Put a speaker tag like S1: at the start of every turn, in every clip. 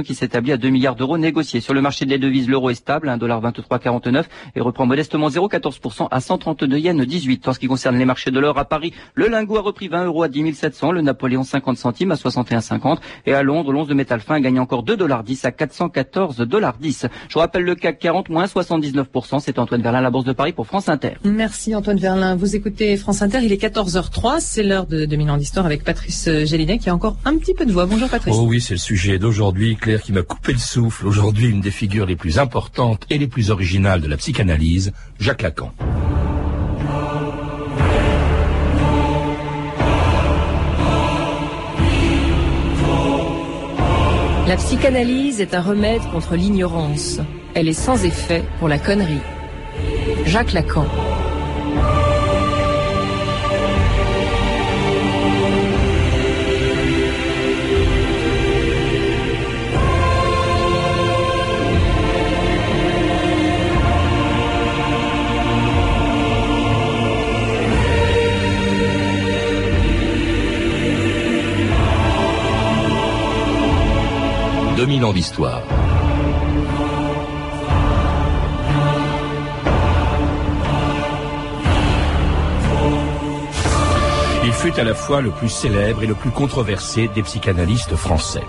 S1: transaction qui s'établit à 2 milliards d'euros négociés. Sur le marché des devises, l'euro est stable, 1,2349 et reprend modestement 0,14% à 132 yens 18. En ce qui concerne les marchés de l'or à Paris, le lingot a repris 20 euros à 10 700, le Napoléon 50 centimes à 61,50 et à Londres, l'once de métal fin gagne encore 2,10 dollars à 414,10 dollars. Je rappelle le CAC 40 moins 79%. C'est Antoine Verlin, la Bourse de Paris pour France Inter.
S2: Merci Antoine Verlin. Vous écoutez France Inter, il est 14h03, c'est l'heure de 2000 ans d'histoire avec Patrice Gélinet qui a encore un petit peu de voix. Bonjour Patrice.
S3: Oh oui, c'est le sujet d'aujourd'hui, Qui m'a coupé le souffle. Aujourd'hui, une des figures les plus importantes et les plus originales de la psychanalyse, Jacques Lacan.
S2: La psychanalyse est un remède contre l'ignorance. Elle est sans effet pour la connerie. Jacques Lacan.
S3: 2000 ans d'histoire. Il fut à la fois le plus célèbre et le plus controversé des psychanalystes français.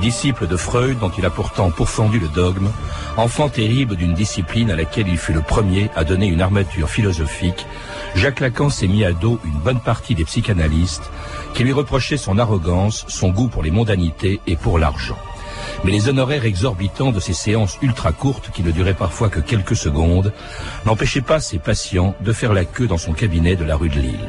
S3: Disciple de Freud dont il a pourtant pourfendu le dogme, enfant terrible d'une discipline à laquelle il fut le premier à donner une armature philosophique, Jacques Lacan s'est mis à dos une bonne partie des psychanalystes qui lui reprochaient son arrogance, son goût pour les mondanités et pour l'argent mais les honoraires exorbitants de ces séances ultra courtes, qui ne duraient parfois que quelques secondes, n'empêchaient pas ses patients de faire la queue dans son cabinet de la rue de Lille.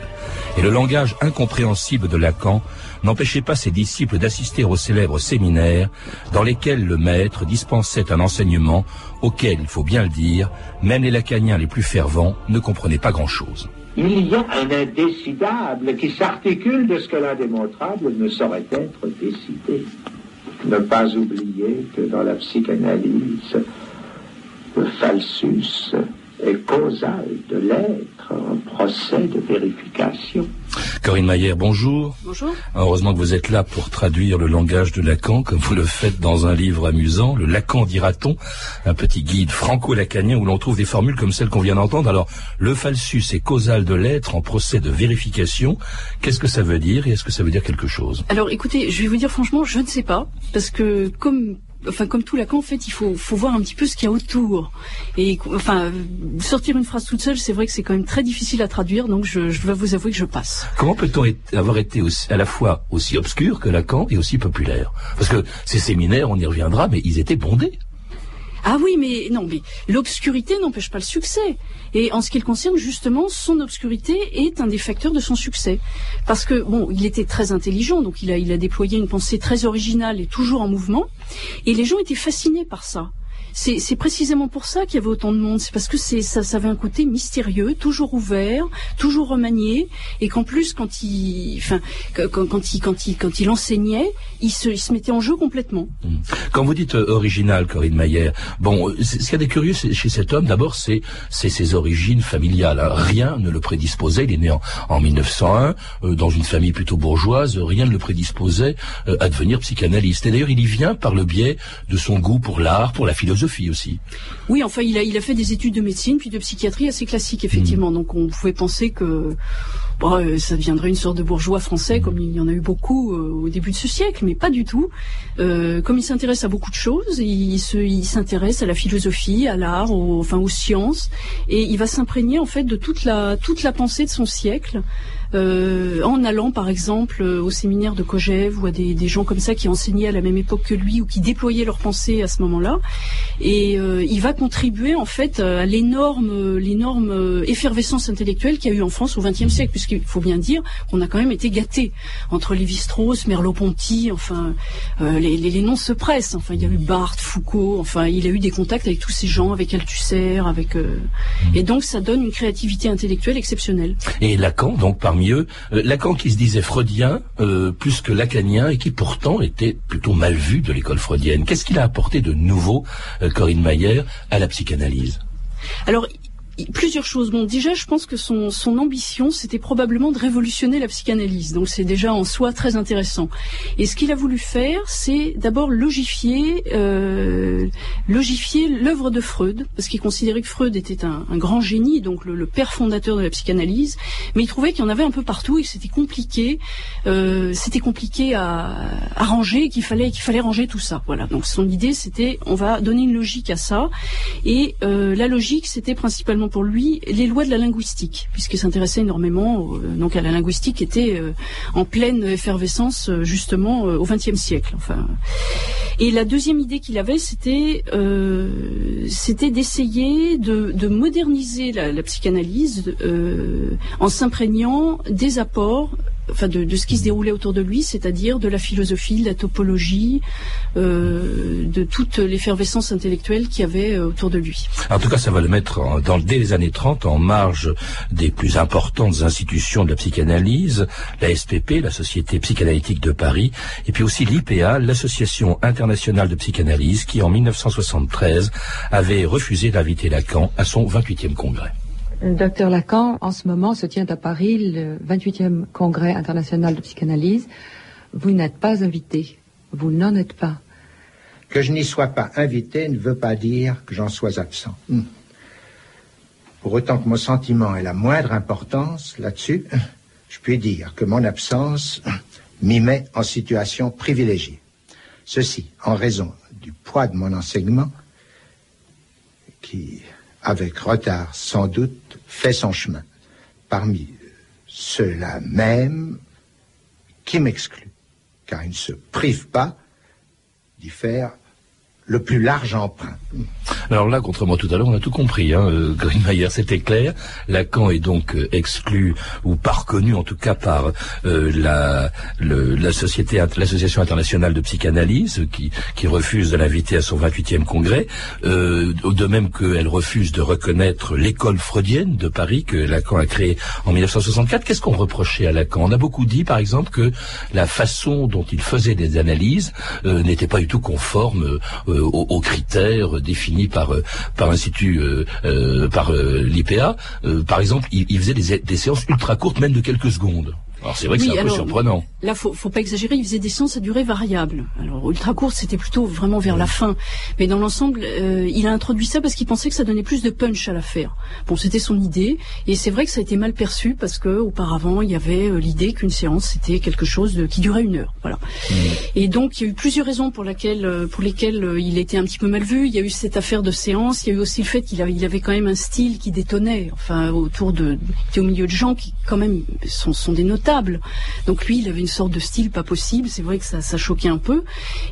S3: Et le langage incompréhensible de Lacan n'empêchait pas ses disciples d'assister aux célèbres séminaires dans lesquels le maître dispensait un enseignement auquel, il faut bien le dire, même les lacaniens les plus fervents ne comprenaient pas grand-chose.
S4: Il y a un indécidable qui s'articule de ce que l'indémontrable ne saurait être décidé ne pas oublier que dans la psychanalyse, le falsus causal de l'être, un procès de vérification.
S3: Corinne Maillère, bonjour.
S5: Bonjour.
S3: Heureusement que vous êtes là pour traduire le langage de Lacan, comme vous le faites dans un livre amusant, le Lacan dira-t-on, un petit guide franco-lacanien où l'on trouve des formules comme celles qu'on vient d'entendre. Alors, le falsus est causal de l'être en procès de vérification. Qu'est-ce que ça veut dire et est-ce que ça veut dire quelque chose?
S5: Alors, écoutez, je vais vous dire franchement, je ne sais pas, parce que comme enfin comme tout Lacan en fait il faut faut voir un petit peu ce qu'il y a autour. Et enfin sortir une phrase toute seule c'est vrai que c'est quand même très difficile à traduire donc je, je dois vous avouer que je passe.
S3: Comment peut-on avoir été aussi, à la fois aussi obscur que Lacan et aussi populaire? Parce que ces séminaires on y reviendra mais ils étaient bondés
S5: ah oui, mais non, mais l'obscurité n'empêche pas le succès. Et en ce qui le concerne, justement, son obscurité est un des facteurs de son succès. Parce que, bon, il était très intelligent, donc il a, il a déployé une pensée très originale et toujours en mouvement. Et les gens étaient fascinés par ça c'est précisément pour ça qu'il y avait autant de monde. C'est parce que ça, avait un côté mystérieux, toujours ouvert, toujours remanié, et qu'en plus quand il, quand, il, quand il, quand il enseignait, il se, mettait en jeu complètement.
S3: Mmh. Quand vous dites euh, original, Corinne Maillère, bon, ce qu'il y a de curieux chez cet homme, d'abord, c'est ses origines familiales. Hein. Rien ne le prédisposait. Il est né en, en 1901 euh, dans une famille plutôt bourgeoise. Rien ne le prédisposait euh, à devenir psychanalyste. Et d'ailleurs, il y vient par le biais de son goût pour l'art, pour la philosophie aussi.
S5: Oui, enfin, il a, il a fait des études de médecine puis de psychiatrie assez classiques, effectivement. Hmm. Donc, on pouvait penser que euh, ça deviendrait une sorte de bourgeois français, comme il y en a eu beaucoup euh, au début de ce siècle, mais pas du tout. Euh, comme il s'intéresse à beaucoup de choses, il, il s'intéresse à la philosophie, à l'art, enfin aux sciences, et il va s'imprégner en fait de toute la toute la pensée de son siècle. Euh, en allant par exemple euh, au séminaire de Kojève ou à des, des, gens comme ça qui enseignaient à la même époque que lui ou qui déployaient leur pensée à ce moment-là. Et euh, il va contribuer en fait à l'énorme, l'énorme effervescence intellectuelle qu'il y a eu en France au XXe siècle, puisqu'il faut bien dire qu'on a quand même été gâtés entre Lévi-Strauss, Merleau-Ponty, enfin les, les, les, noms se pressent. Enfin, il y a eu Barthes, Foucault. Enfin, il a eu des contacts avec tous ces gens, avec Althusser, avec et donc ça donne une créativité intellectuelle exceptionnelle.
S3: Et Lacan, donc parmi mieux. Euh, Lacan qui se disait freudien euh, plus que lacanien et qui pourtant était plutôt mal vu de l'école freudienne. Qu'est-ce qu'il a apporté de nouveau, euh, Corinne Mayer, à la psychanalyse?
S5: Plusieurs choses. Bon, déjà, je pense que son, son ambition, c'était probablement de révolutionner la psychanalyse. Donc, c'est déjà en soi très intéressant. Et ce qu'il a voulu faire, c'est d'abord logifier, euh, logifier l'œuvre de Freud, parce qu'il considérait que Freud était un, grand génie, donc le, le, père fondateur de la psychanalyse. Mais il trouvait qu'il y en avait un peu partout et que c'était compliqué, euh, c'était compliqué à, à ranger, qu'il fallait qu'il fallait ranger tout ça. Voilà. Donc, son idée, c'était on va donner une logique à ça. Et euh, la logique, c'était principalement pour lui les lois de la linguistique, puisqu'il s'intéressait énormément euh, donc à la linguistique qui était euh, en pleine effervescence justement au XXe siècle. Enfin, et la deuxième idée qu'il avait, c'était c'était d'essayer de, de, moderniser la psychanalyse en s'imprégnant des apports enfin de, ce qui se déroulait autour de lui, c'est-à-dire de la philosophie, de la topologie, euh, de toute l'effervescence intellectuelle qu'il y avait euh, autour de lui.
S3: En tout cas, ça va le mettre dès les années 30 en marge des plus importantes institutions de la psychanalyse, la SPP, la Société psychanalytique de Paris, et puis aussi l'IPA, l'Association internationale de psychanalyse, qui en 1973 avait refusé d'inviter Lacan à son 28e congrès.
S6: Docteur Lacan, en ce moment se tient à Paris le 28e congrès international de psychanalyse. Vous n'êtes pas invité. Vous n'en êtes pas.
S4: Que je n'y sois pas invité ne veut pas dire que j'en sois absent. Hmm. Pour autant que mon sentiment ait la moindre importance là-dessus, je puis dire que mon absence m'y met en situation privilégiée. Ceci en raison du poids de mon enseignement qui avec retard sans doute, fait son chemin. Parmi ceux-là même qui m'excluent, car il ne se prive pas d'y faire le plus large emprunt.
S3: Alors là, contrairement à tout à l'heure, on a tout compris. Hein, euh, Greenmeyer, c'était clair. Lacan est donc euh, exclu ou pas reconnu, en tout cas par euh, la, la société, l'association internationale de psychanalyse, qui, qui refuse de l'inviter à son 28e congrès. Euh, de même qu'elle refuse de reconnaître l'école freudienne de Paris que Lacan a créée en 1964. Qu'est-ce qu'on reprochait à Lacan? On a beaucoup dit, par exemple, que la façon dont il faisait des analyses n'était pas du tout conforme aux, critères définis par euh, par euh, euh, par l'IPA. par exemple, il, faisait des, des séances ultra courtes, même de quelques secondes. Alors c'est vrai que c'est un peu surprenant.
S5: Là, faut, faut pas exagérer. Il faisait des séances à durée variable. Alors ultra court, c'était plutôt vraiment vers la fin. Mais dans l'ensemble, euh, il a introduit ça parce qu'il pensait que ça donnait plus de punch à l'affaire. Bon, c'était son idée, et c'est vrai que ça a été mal perçu parce que auparavant, il y avait euh, l'idée qu'une séance c'était quelque chose de, qui durait une heure. Voilà. Mmh. Et donc, il y a eu plusieurs raisons pour laquelle, euh, pour lesquelles il était un petit peu mal vu. Il y a eu cette affaire de séance. Il y a eu aussi le fait qu'il avait, il avait quand même un style qui détonnait. Enfin, autour de, au milieu de gens qui quand même sont, sont des notables donc lui, il avait une sorte de style pas possible. C'est vrai que ça, ça choquait un peu.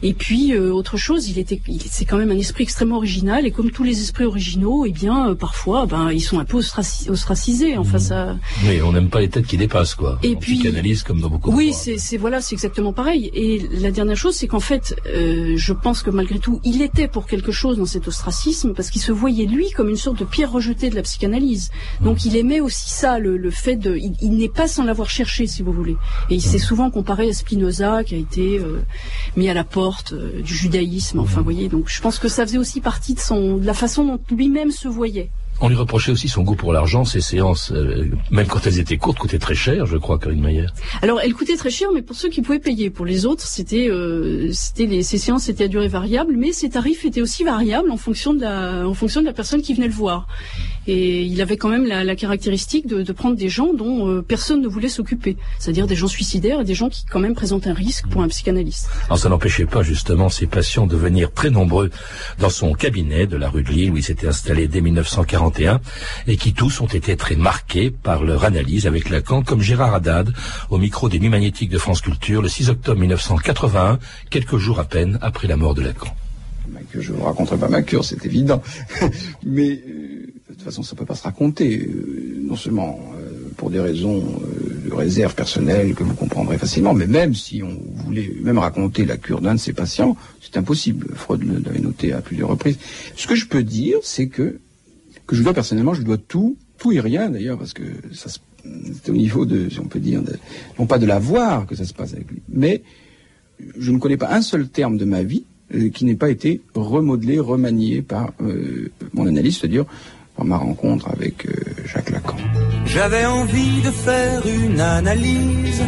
S5: Et puis euh, autre chose, il était, c'est quand même un esprit extrêmement original. Et comme tous les esprits originaux, eh bien euh, parfois, ben ils sont un peu ostracisés. Enfin ça.
S3: Oui, on n'aime pas les têtes qui dépassent quoi. Et puis psychanalyse comme dans beaucoup.
S5: Oui, c'est voilà, c'est exactement pareil. Et la dernière chose, c'est qu'en fait, euh, je pense que malgré tout, il était pour quelque chose dans cet ostracisme parce qu'il se voyait lui comme une sorte de pierre rejetée de la psychanalyse. Donc il aimait aussi ça, le, le fait de, il, il n'est pas sans l'avoir cherché si vous voulez. Et il s'est souvent comparé à Spinoza, qui a été euh, mis à la porte euh, du judaïsme. Enfin, vous voyez, donc je pense que ça faisait aussi partie de, son, de la façon dont lui-même se voyait.
S3: On lui reprochait aussi son goût pour l'argent. Ces séances, euh, même quand elles étaient courtes, coûtaient très cher, je crois, Karine Mayer.
S5: Alors, elles coûtaient très cher, mais pour ceux qui pouvaient payer. Pour les autres, c'était, euh, c'était les, ces séances étaient à durée variable, mais ces tarifs étaient aussi variables en fonction de la, en fonction de la personne qui venait le voir. Et il avait quand même la, la caractéristique de, de, prendre des gens dont euh, personne ne voulait s'occuper, c'est-à-dire des gens suicidaires et des gens qui quand même présentent un risque pour un psychanalyste.
S3: Alors, ça n'empêchait pas justement ces patients de venir très nombreux dans son cabinet de la rue de Lille où il s'était installé dès 1941 et qui tous ont été très marqués par leur analyse avec Lacan, comme Gérard Haddad au micro des Nuits magnétiques de France Culture le 6 octobre 1981, quelques jours à peine après la mort de Lacan.
S7: je ne vous raconterai pas ma cure, c'est évident. Mais euh, façon, ça ne peut pas se raconter. Euh, non seulement euh, pour des raisons de réserve personnelle que vous comprendrez facilement, mais même si on voulait même raconter la cure d'un de ses patients, c'est impossible. Freud l'avait noté à plusieurs reprises. Ce que je peux dire, c'est que que je dois personnellement, je dois tout, tout et rien d'ailleurs, parce que c'est au niveau de, si on peut dire, non pas de la voir que ça se passe avec lui, mais je ne connais pas un seul terme de ma vie euh, qui n'ait pas été remodelé, remanié par euh, mon analyste, c'est-à-dire ma rencontre avec euh, Jacques Lacan.
S8: J'avais envie de faire une analyse.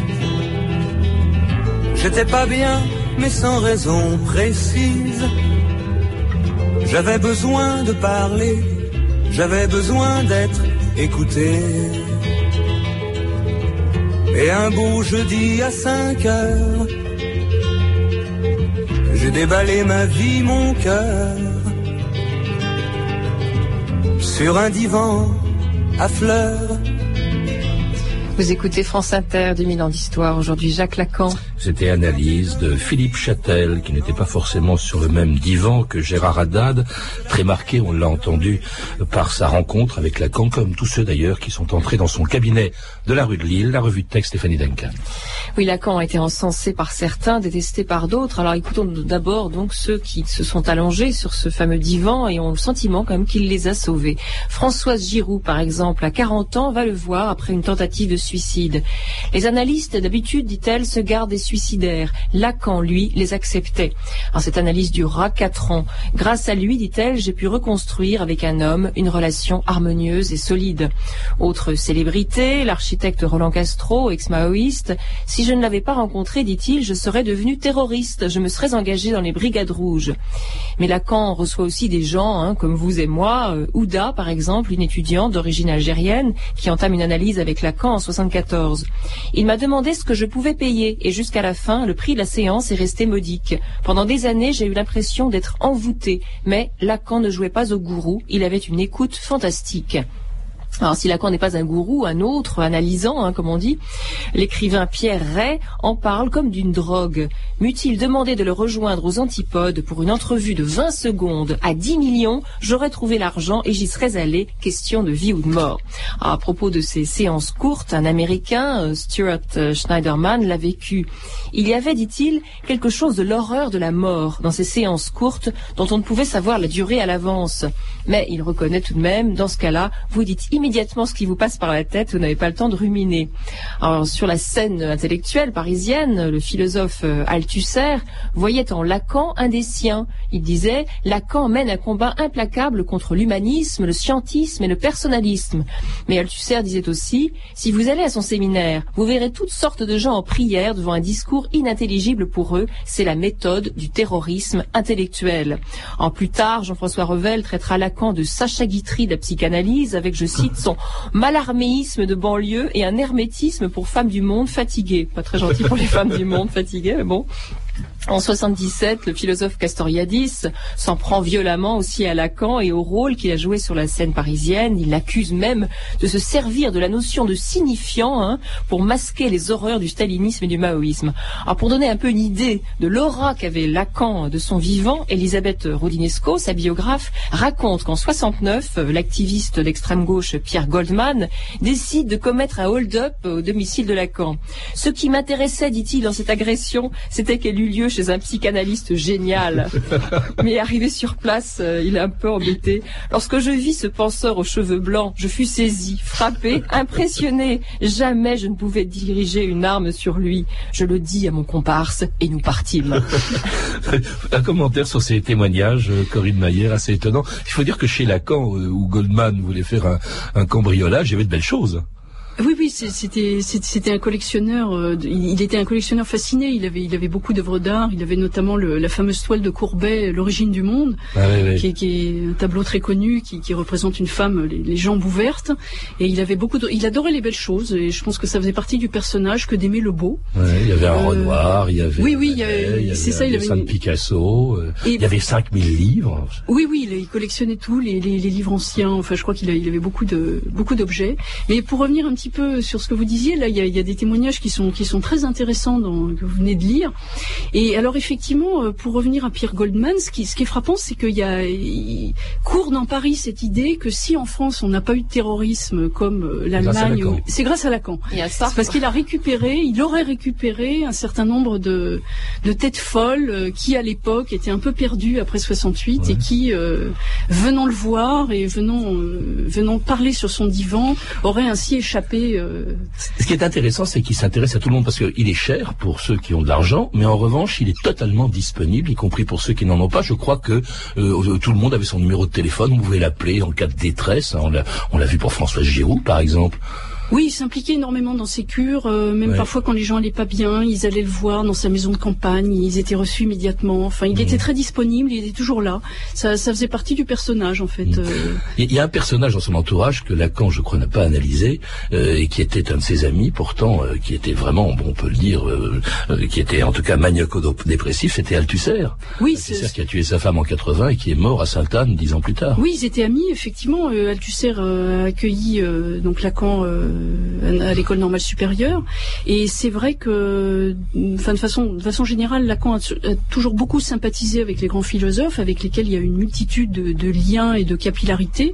S8: J'étais pas bien, mais sans raison précise. J'avais besoin de parler, j'avais besoin d'être écouté. Et un beau jeudi à 5 heures, j'ai déballé ma vie, mon cœur, sur un divan à fleurs.
S2: Vous écoutez France Inter, 2000 ans d'histoire. Aujourd'hui, Jacques Lacan.
S3: C'était analyse de Philippe Châtel, qui n'était pas forcément sur le même divan que Gérard Haddad, très marqué, on l'a entendu, par sa rencontre avec Lacan, comme tous ceux d'ailleurs qui sont entrés dans son cabinet de la rue de Lille, la revue de texte Stéphanie Duncan.
S2: Oui, Lacan a été encensé par certains, détesté par d'autres. Alors écoutons d'abord donc ceux qui se sont allongés sur ce fameux divan et ont le sentiment quand même qu'il les a sauvés. Françoise Giroud, par exemple, à 40 ans, va le voir après une tentative de suicide. Les analystes, d'habitude, dit-elle, se gardent des suicidaires. Lacan, lui, les acceptait. Alors, cette analyse durera quatre ans. Grâce à lui, dit-elle, j'ai pu reconstruire avec un homme une relation harmonieuse et solide. Autre célébrité, l'architecte Roland Castro, ex-maoïste. Si je ne l'avais pas rencontré, dit-il, je serais devenu terroriste. Je me serais engagé dans les brigades rouges. Mais Lacan reçoit aussi des gens, hein, comme vous et moi. Euh, Ouda, par exemple, une étudiante d'origine algérienne, qui entame une analyse avec Lacan en 74. Il m'a demandé ce que je pouvais payer et jusqu'à la fin, le prix de la séance est resté modique. Pendant des années, j'ai eu l'impression d'être envoûté, mais Lacan ne jouait pas au gourou, il avait une écoute fantastique. Alors si Lacan n'est pas un gourou, un autre, analysant, hein, comme on dit, l'écrivain Pierre Ray en parle comme d'une drogue. M'eût-il demandé de le rejoindre aux antipodes pour une entrevue de 20 secondes à 10 millions, j'aurais trouvé l'argent et j'y serais allé, question de vie ou de mort. à propos de ces séances courtes, un Américain, euh, Stuart euh, Schneiderman, l'a vécu. Il y avait, dit-il, quelque chose de l'horreur de la mort dans ces séances courtes dont on ne pouvait savoir la durée à l'avance. Mais il reconnaît tout de même, dans ce cas-là, vous dites immédiatement ce qui vous passe par la tête, vous n'avez pas le temps de ruminer. Sur la scène intellectuelle parisienne, le philosophe euh, Althusser voyait en Lacan un des siens. Il disait, Lacan mène un combat implacable contre l'humanisme, le scientisme et le personnalisme. Mais Althusser disait aussi, si vous allez à son séminaire, vous verrez toutes sortes de gens en prière devant un discours inintelligible pour eux. C'est la méthode du terrorisme intellectuel. En plus tard, Jean-François Revel traitera Lacan de Sacha Guitry de la psychanalyse avec, je cite, son malarméisme de banlieue et un hermétisme pour femmes du monde fatiguées. Pas très gentil pour les femmes du monde fatiguées, mais bon. En 77, le philosophe Castoriadis s'en prend violemment aussi à Lacan et au rôle qu'il a joué sur la scène parisienne. Il l'accuse même de se servir de la notion de signifiant hein, pour masquer les horreurs du stalinisme et du maoïsme. Alors pour donner un peu une idée de l'aura qu'avait Lacan de son vivant, Elisabeth Rodinesco, sa biographe, raconte qu'en 69, l'activiste d'extrême gauche Pierre Goldman décide de commettre un hold-up au domicile de Lacan. Ce qui m'intéressait, dit-il, dans cette agression, c'était qu'elle eut lieu un psychanalyste génial. Mais arrivé sur place, euh, il est un peu embêté. Lorsque je vis ce penseur aux cheveux blancs, je fus saisi, frappé, impressionné. Jamais je ne pouvais diriger une arme sur lui. Je le dis à mon comparse et nous partîmes.
S3: un commentaire sur ces témoignages, euh, Corinne Mayer, assez étonnant. Il faut dire que chez Lacan, euh, où Goldman voulait faire un, un cambriolage, il y avait de belles choses.
S5: Oui, oui, c'était c'était un collectionneur. Euh, il était un collectionneur fasciné. Il avait il avait beaucoup d'œuvres d'art. Il avait notamment le, la fameuse toile de Courbet, l'origine du monde,
S3: ah, oui, oui.
S5: Qui, qui, est un tableau très connu qui, qui représente une femme les, les, jambes ouvertes. Et il avait beaucoup. De, il adorait les belles choses. Et je pense que ça faisait partie du personnage que d'aimer le beau.
S3: Ouais, il y avait un euh, Renoir, il y avait.
S5: Oui, oui, c'est ça.
S3: Il y avait une... Picasso. Euh, et il y avait 5000 livres.
S5: Oui, oui, il, il collectionnait tous les, les, les, livres anciens. Enfin, je crois qu'il il avait beaucoup de beaucoup d'objets. Mais pour revenir un petit peu sur ce que vous disiez, là, il y a, y a, des témoignages qui sont qui sont très intéressants dans, que vous venez de lire. Et alors effectivement, euh, pour revenir à Pierre Goldman, ce qui, ce qui est frappant, c'est qu'il y a il court dans Paris cette idée que si en France on n'a pas eu de terrorisme comme euh, l'Allemagne, c'est grâce à Lacan. C'est parce qu'il a récupéré, il aurait récupéré un certain nombre de, de têtes folles euh, qui à l'époque étaient un peu perdues après 68 ouais. et qui, euh, venant le voir et venant, euh, venant parler sur son divan, auraient ainsi échappé Euh,
S3: Ce qui est intéressant, c'est qu'il s'intéresse à tout le monde parce qu'il est cher pour ceux qui ont de l'argent, mais en revanche, il est totalement disponible, y compris pour ceux qui n'en ont pas. Je crois que euh, tout le monde avait son numéro de téléphone, vous pouvez l'appeler en cas de détresse. On l'a, on l'a vu pour François Giroud, par exemple.
S5: Oui, il s'impliquait énormément dans ses cures, euh, même parfois quand les gens allaient pas bien, ils allaient le voir dans sa maison de campagne, ils étaient reçus immédiatement. Enfin, il était très disponible, il était toujours là. Ça, ça faisait partie du personnage en fait. Euh.
S3: Il y a un personnage dans son entourage que Lacan, je crois, n'a pas analysé euh, et qui était un de ses amis, pourtant, qui était vraiment, bon, on peut le dire, qui était en tout cas maniaco-dépressif, c'était Althusser.
S5: Oui,
S3: Althusser qui a tué sa femme en 80 et qui est mort à Sainte-Anne dix ans plus tard.
S5: Oui, ils étaient amis, effectivement. Althusser a accueilli donc Lacan euh, à l'école normale supérieure. Et c'est vrai que, enfin, de façon, générale, Lacan a, toujours beaucoup sympathisé avec les grands philosophes, avec lesquels il y a une multitude de, liens et de capillarités.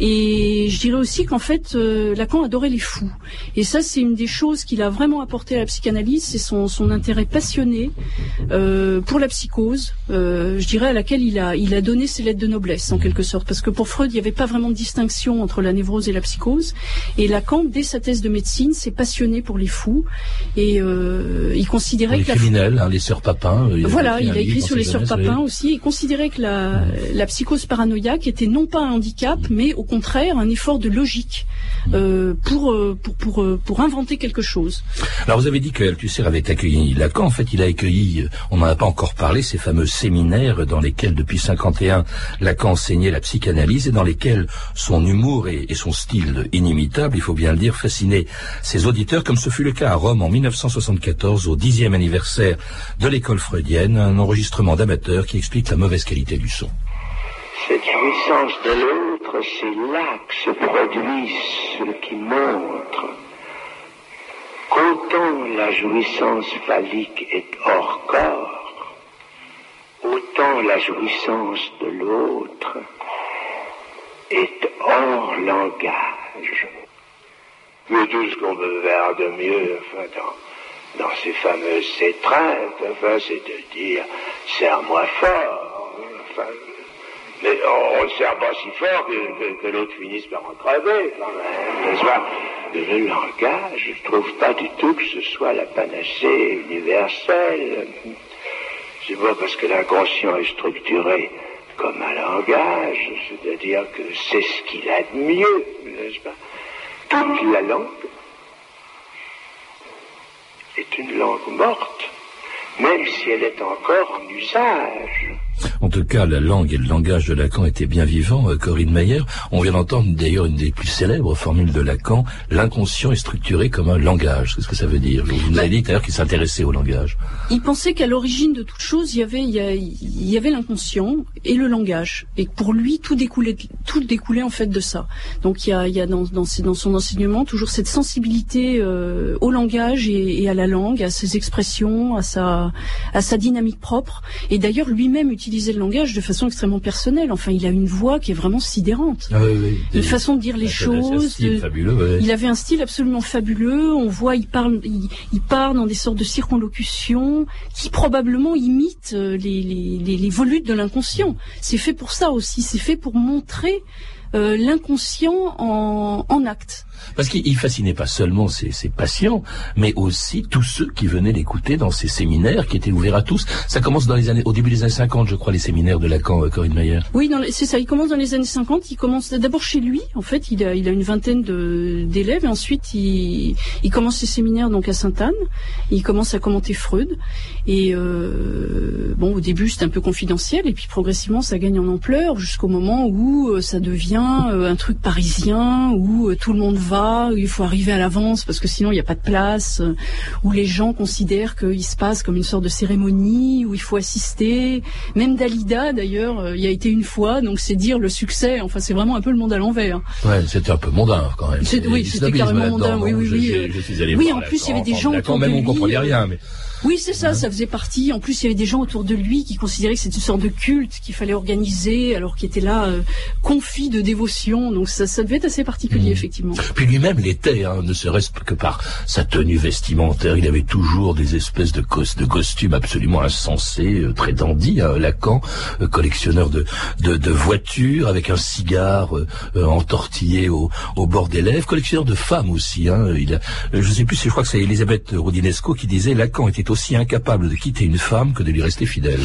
S5: Et je dirais aussi qu'en fait, euh, Lacan adorait les fous. Et ça, c'est une des choses qu'il a vraiment apporté à la psychanalyse, c'est son, intérêt passionné euh, pour la psychose. Euh, je dirais à laquelle il a, il a donné ses lettres de noblesse en quelque sorte, parce que pour Freud, il n'y avait pas vraiment de distinction entre la névrose et la psychose. Et Lacan, dès sa thèse de médecine, s'est passionné pour les fous et euh, il considérait
S3: les
S5: que
S3: criminels, hein, les sœurs Papin.
S5: Euh, voilà, il a écrit sur les sœurs Papin aussi. Il considérait que la, la psychose paranoïaque était non pas un handicap, mais au contraire un effort de logique euh, pour, euh, pour pour euh, pour inventer quelque chose.
S3: Alors vous avez dit que Althusser avait accueilli Lacan. En fait, il a accueilli, on n'en a pas encore parlé, ces fameux séminaires dans lesquels depuis 51 Lacan enseignait la psychanalyse et dans lesquels son humour et, et son style inimitable, il faut bien le dire, fascinait ses auditeurs, comme ce fut le cas à Rome en 1974, au dixième anniversaire de l'école freudienne, un enregistrement d'amateur qui explique la mauvaise qualité du son.
S4: Cette jouissance de l'autre, c'est là que se produit ce qui montre qu'autant la jouissance phallique est hors corps, autant la jouissance de l'autre est hors langage mais tout ce qu'on peut faire de mieux, enfin, dans, ces fameuses étreintes, enfin, c'est de dire, serre-moi fort, enfin, mais on ne sert pas si fort que, l'autre finisse par en crever, Le langage, je trouve pas du tout que ce soit la panacée universelle. C'est pas parce que l'inconscient est structuré comme un langage, c'est-à-dire que c'est ce qu'il a de mieux, n'est-ce pas? Toute la langue est une langue morte, même si elle est encore en usage.
S3: En tout cas, la langue et le langage de Lacan étaient bien vivants. Euh, Corinne Mayer, on vient d'entendre d'ailleurs une des plus célèbres formules de Lacan, l'inconscient est structuré comme un langage. Qu'est-ce que ça veut dire Vous nous avez dit d'ailleurs qu'il s'intéressait au langage.
S5: Il pensait qu'à l'origine de toute chose, il y avait, l'inconscient et le langage. Et pour lui, tout découlait, tout découlait en fait de ça. Donc il y a, dans, son enseignement toujours cette sensibilité euh, au langage et, à la langue, à ses expressions, à sa, dynamique propre. Et d'ailleurs, lui-même le langage de façon extrêmement personnelle. Enfin, il a une voix qui est vraiment sidérante.
S3: Ah oui,
S5: Une façon de dire les choses. Il avait un style absolument fabuleux. On voit, il parle, il, il part dans des sortes de circonlocutions qui probablement imitent euh, les, les, les volutes de l'inconscient. C'est fait pour ça aussi. C'est fait pour montrer euh, l'inconscient en, en acte.
S3: Parce qu'il fascinait pas seulement ses, patients, mais aussi tous ceux qui venaient l'écouter dans ses séminaires qui étaient ouverts à tous. Ça commence dans les années, au début des années 50, je crois, les séminaires de Lacan, euh, Corinne Mayer.
S5: Oui, c'est ça. Il commence dans les années 50. Il commence d'abord chez lui. En fait, il a, une vingtaine d'élèves. Et ensuite, il, commence ses séminaires donc à Sainte-Anne. Il commence à commenter Freud. Et euh, bon, au début, c'est un peu confidentiel. Et puis progressivement, ça gagne en ampleur jusqu'au moment où euh, ça devient un truc parisien, où tout le monde va, il faut arriver à l'avance parce que sinon il n'y a pas de place, où les gens considèrent qu'il se passe comme une sorte de cérémonie, où il faut assister. Même Dalida, d'ailleurs, il y a été une fois, donc c'est dire le succès. Enfin, c'est vraiment un peu le monde à l'envers.
S3: Ouais, c'était un peu mondain quand même.
S5: Oui, c'était carrément mondain. Oui, oui, oui.
S3: Je, suis allé
S5: oui, en plus, il y avait des gens.
S3: Quand même, on comprenait rien, mais.
S5: Oui, c'est ça, ça faisait partie. En plus, il y avait des gens autour de lui qui considéraient que c'était une sorte de culte qu'il fallait organiser, alors qu'il était là, euh, confit de dévotion. Donc ça, ça devait être assez particulier,
S3: Mmh.
S5: effectivement.
S3: Puis lui-même l'était, hein, ne serait-ce que par sa tenue vestimentaire. Il avait toujours des espèces de, cos- de costumes absolument insensés, euh, très dandy. Hein, Lacan, euh, collectionneur de, de, de voitures, avec un cigare euh, entortillé au, au bord des lèvres. Collectionneur de femmes aussi. Hein. Il a, je sais plus, si je crois que c'est Elisabeth Rodinesco qui disait Lacan était aussi incapable de quitter une femme que de lui rester fidèle.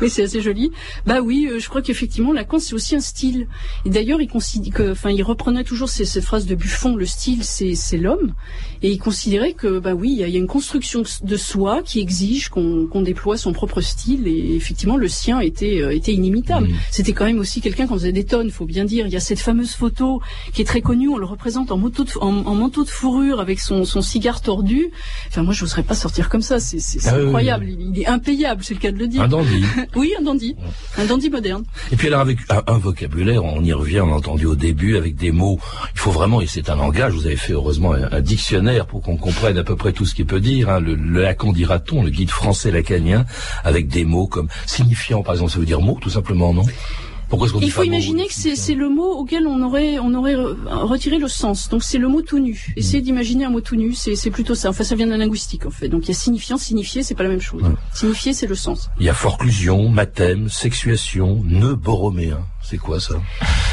S5: Mais c'est assez joli. Bah oui, euh, je crois qu'effectivement, Lacan, c'est aussi un style. Et d'ailleurs, il considère que, enfin, il reprenait toujours ces- cette phrase de Buffon, le style, c'est, c'est l'homme. Et il considérait que, bah oui, il y a, une construction de soi qui exige qu'on, qu'on déploie son propre style. Et effectivement, le sien était, euh, était inimitable.
S3: Mmh.
S5: C'était quand même aussi quelqu'un qui en faisait des tonnes, faut bien dire. Il y a cette fameuse photo qui est très connue, on le représente en, moto de- en, en manteau de fourrure avec son, son cigare tordu. Enfin, moi, je n'oserais pas sortir comme ça. C'est, c'est, c'est
S3: Ah oui, oui,
S5: incroyable. Il, il est impayable, c'est le cas de le dire.
S3: Un dandy.
S5: Oui, un dandy. Un dandy moderne.
S3: Et puis alors avec un, un vocabulaire, on y revient, on a entendu au début, avec des mots, il faut vraiment, et c'est un langage, vous avez fait heureusement un, un dictionnaire pour qu'on comprenne à peu près tout ce qu'il peut dire, hein, le, le Lacan dira-t-on, le guide français lacanien, avec des mots comme signifiant, par exemple, ça veut dire mot, tout simplement, non? Pourquoi
S5: Il faut imaginer que c'est, le mot auquel on aurait, on aurait retiré le sens. Donc c'est le mot tout nu. Essayez d'imaginer un mot tout nu, c'est, c'est plutôt ça. Enfin, ça vient de la linguistique en fait. Donc il y a signifiant, signifier, c'est pas la même chose.
S3: Ouais.
S5: Signifier, c'est le sens.
S3: Il y a forclusion, mathème, sexuation, nœud borroméen. C'est quoi ça?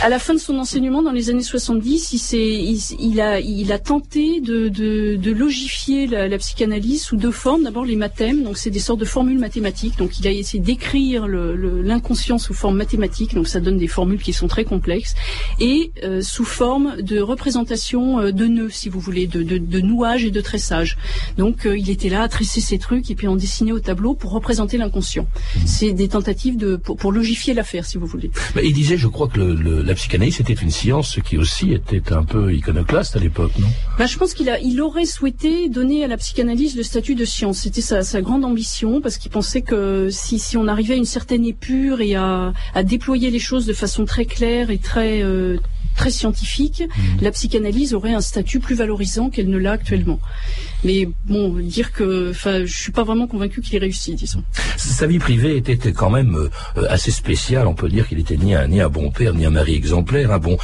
S5: À la fin de son enseignement, dans les années 70, il, s'est, il, il a, il a tenté de, de, de logifier la, la psychanalyse sous deux formes. D'abord les mathèmes, donc c'est des sortes de formules mathématiques. Donc il a essayé d'écrire l'inconscient sous forme mathématique, donc ça donne des formules qui sont très complexes, et euh, sous forme de représentation euh, de nœuds, si vous voulez, de, de, de nouage et de tressage. Donc euh, il était là à tresser ces trucs et puis en dessiner au tableau pour représenter l'inconscient. C'est des tentatives de, pour, pour logifier l'affaire, si vous voulez.
S3: Bah, Il disait, je crois que le, le- la psychanalyse était une science qui aussi était un peu iconoclaste à l'époque, non?
S5: Bah, je pense qu'il a, il aurait souhaité donner à la psychanalyse le statut de science. C'était sa, sa grande ambition parce qu'il pensait que si, si on arrivait à une certaine épure et à, à déployer les choses de façon très claire et très euh, très scientifique, la psychanalyse aurait un statut plus valorisant qu'elle ne l'a actuellement. Mais bon, dire que, enfin, je suis pas vraiment convaincu qu'il ait réussi, disons.
S3: Sa vie privée était quand même euh, assez spéciale. On peut dire qu'il était ni un, bon père, ni un mari exemplaire. hein. Bon,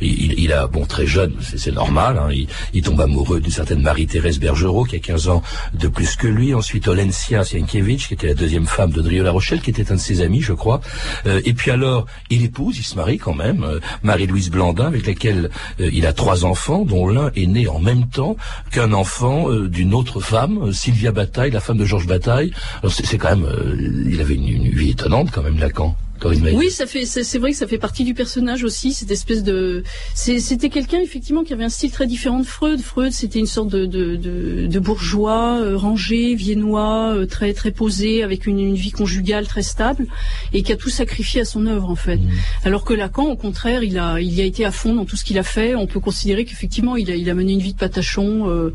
S3: il, a, bon, très jeune, c'est normal. hein. il, tombe amoureux d'une certaine Marie-Thérèse Bergerot, qui a 15 ans de plus que lui. Ensuite, Olencia Sienkiewicz, qui était la deuxième femme de Drio La Rochelle, qui était un de ses amis, je crois. Euh, et puis alors, il épouse, il se marie quand même, euh, Marie-Louise Blandin, avec laquelle il a trois enfants, dont l'un est né en même temps qu'un enfant euh, d'une autre femme, euh, Sylvia Bataille, la femme de Georges Bataille. Alors c'est quand même, euh, il avait une, une vie étonnante quand même, Lacan. Corinne.
S5: Oui, ça fait, c'est vrai que ça fait partie du personnage aussi, cette espèce de, c'est- c'était quelqu'un effectivement qui avait un style très différent de Freud. Freud, c'était une sorte de, de, de, de bourgeois euh, rangé, viennois, euh, très très posé, avec une, une vie conjugale très stable, et qui a tout sacrifié à son œuvre en fait. Alors que Lacan, au contraire, il a, il y a été à fond dans tout ce qu'il a fait. On peut considérer qu'effectivement, il a, il a mené une vie de patachon euh,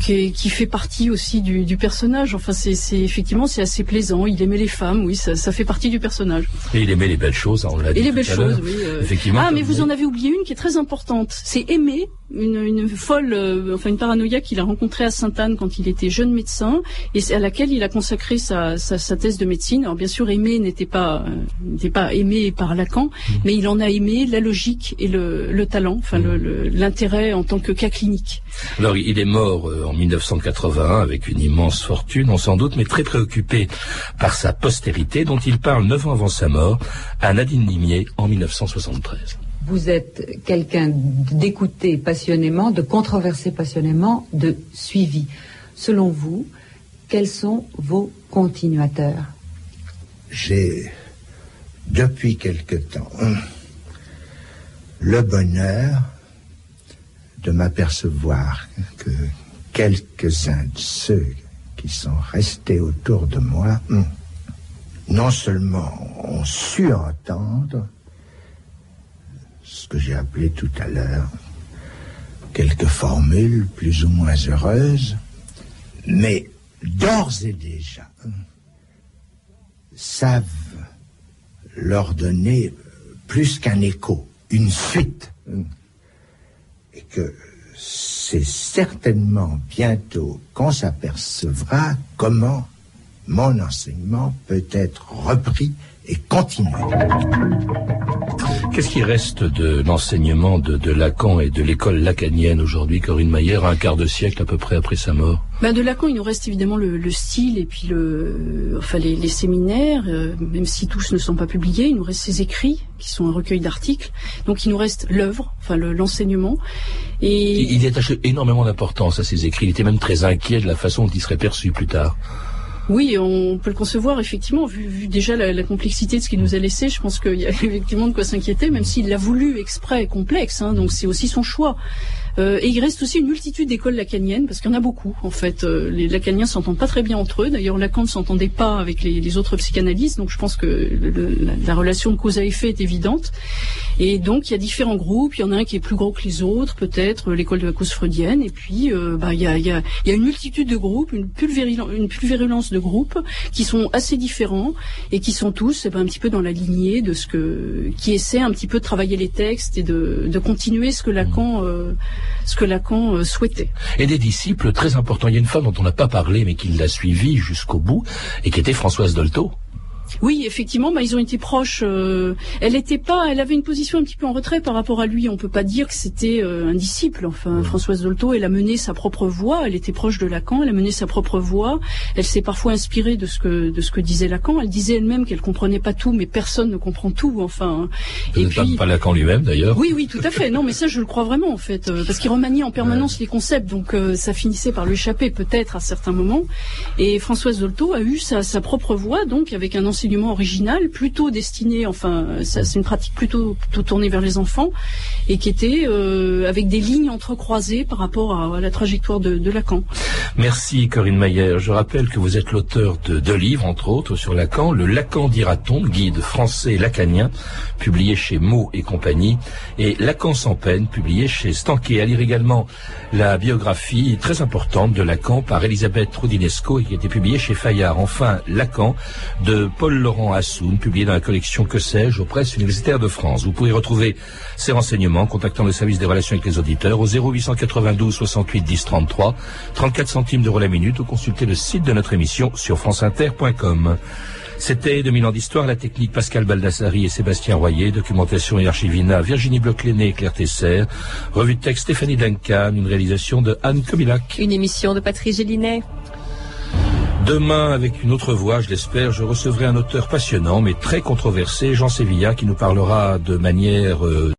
S5: qui, est- qui fait partie aussi du, du personnage. Enfin, c'est, c'est effectivement, c'est assez plaisant. Il aimait les femmes, oui, ça, ça fait partie du personnage.
S3: Et il aimait les belles choses, on l'a dit
S5: Et les
S3: tout
S5: belles choses, oui. euh.
S3: Effectivement.
S5: Ah, mais vous en avez oublié une qui est très importante. C'est aimer une, une folle, euh, enfin une paranoïa qu'il a rencontrée à Sainte-Anne quand il était jeune médecin et à laquelle il a consacré sa, sa, sa thèse de médecine. Alors bien sûr, aimer n'était pas euh, n'était pas aimé par Lacan,
S3: Mmh.
S5: mais il en a aimé la logique et le, le talent, enfin le- l'intérêt en tant que cas clinique.
S3: Alors, il est mort en 1981 avec une immense fortune, on s'en doute, mais très préoccupé par sa postérité, dont il parle neuf ans avant sa mort à Nadine Limier en 1973.
S6: Vous êtes quelqu'un d'écouter passionnément, de controverser passionnément, de suivi. Selon vous, quels sont vos continuateurs?
S9: J'ai, depuis quelque temps, le bonheur de m'apercevoir que quelques-uns de ceux qui sont restés autour de moi, non seulement ont su entendre ce que j'ai appelé tout à l'heure quelques formules plus ou moins heureuses, mais d'ores et déjà savent leur donner plus qu'un écho, une suite. Et que c'est certainement bientôt qu'on s'apercevra comment mon enseignement peut être repris et continuer.
S3: Qu'est-ce qui reste de l'enseignement de, Lacan et de l'école lacanienne aujourd'hui, Corinne Mayer, un quart de siècle à peu près après sa mort?
S5: Ben De Lacan, il nous reste évidemment le, style et puis le, enfin les, séminaires, euh, même si tous ne sont pas publiés, il nous reste ses écrits qui sont un recueil d'articles. Donc il nous reste l'œuvre, enfin l'enseignement.
S3: et il, y attache énormément d'importance à ses écrits. Il était même très inquiet de la façon dont il serait perçu plus tard.
S5: Oui, on peut le concevoir effectivement, vu, déjà la, complexité de ce qu'il nous a laissé. Je pense qu'il y a effectivement de quoi s'inquiéter, même s'il l'a voulu exprès complexe. Hein, donc c'est aussi son choix. Euh, et il reste aussi une multitude d'écoles lacaniennes, parce qu'il y en a beaucoup, en fait. Euh, les lacaniens s'entendent pas très bien entre eux. D'ailleurs, Lacan ne s'entendait pas avec les, autres psychanalystes, donc je pense que la, relation de cause à effet est évidente. Et donc, il y a différents groupes. Il y en a un qui est plus gros que les autres, peut-être, l'école de la cause freudienne. Et puis, euh, bah, il, y a, il, y a, il y a une multitude de groupes, une, pulvérulence, une pulvérulence de groupes qui sont assez différents et qui sont tous eh ben, un petit peu dans la lignée de ce que... qui essaient un petit peu de travailler les textes et de, de continuer ce que Lacan... Euh, ce que Lacan euh, souhaitait.
S3: Et des disciples très importants. Il y a une femme dont on n'a pas parlé, mais qui l'a suivi jusqu'au bout, et qui était Françoise Dolto.
S5: Oui, effectivement, bah, ils ont été proches. Euh, elle était pas, elle avait une position un petit peu en retrait par rapport à lui. On peut pas dire que c'était euh, un disciple. Enfin, Françoise Dolto, elle a mené sa propre voie. Elle était proche de Lacan. Elle a mené sa propre voie. Elle s'est parfois inspirée de ce que de ce que disait Lacan. Elle disait elle-même qu'elle comprenait pas tout, mais personne ne comprend tout. Enfin,
S3: et puis pas Lacan lui-même d'ailleurs.
S5: Oui, oui, tout à fait. Non, mais ça, je le crois vraiment en fait, euh, parce qu'il remaniait en permanence les concepts, donc ça finissait par lui échapper peut-être à certains moments. Et Françoise Dolto a eu sa, sa propre voie, donc avec un original, plutôt destiné, enfin, c'est une pratique plutôt, plutôt tournée vers les enfants, et qui était euh, avec des lignes entrecroisées par rapport à, la trajectoire de, Lacan.
S3: Merci Corinne Mayer. Je rappelle que vous êtes l'auteur de deux livres, entre autres, sur Lacan, le Lacan dira-t-on, guide français lacanien, publié chez Meaux et compagnie, et Lacan sans peine, publié chez Stanquet. À lire également la biographie très importante de Lacan par Elisabeth Roudinesco, qui a été publiée chez Fayard. Enfin, Lacan de Paul Laurent Assoun, publié dans la collection Que sais-je aux presses universitaires de France. Vous pouvez retrouver ces renseignements en contactant le service des relations avec les auditeurs au 0892 68 10 33, 34 centimes d'euros la minute ou consulter le site de notre émission sur franceinter.com. C'était 2000 ans d'histoire, la technique Pascal Baldassari et Sébastien Royer, documentation et archivina Virginie bloch et Claire Tesser, revue de texte Stéphanie Duncan, une réalisation de Anne Comilac.
S2: Une émission de Patrice Gélinet.
S3: Demain, avec une autre voix, je l'espère, je recevrai un auteur passionnant mais très controversé, Jean Sévilla, qui nous parlera de manière... Euh,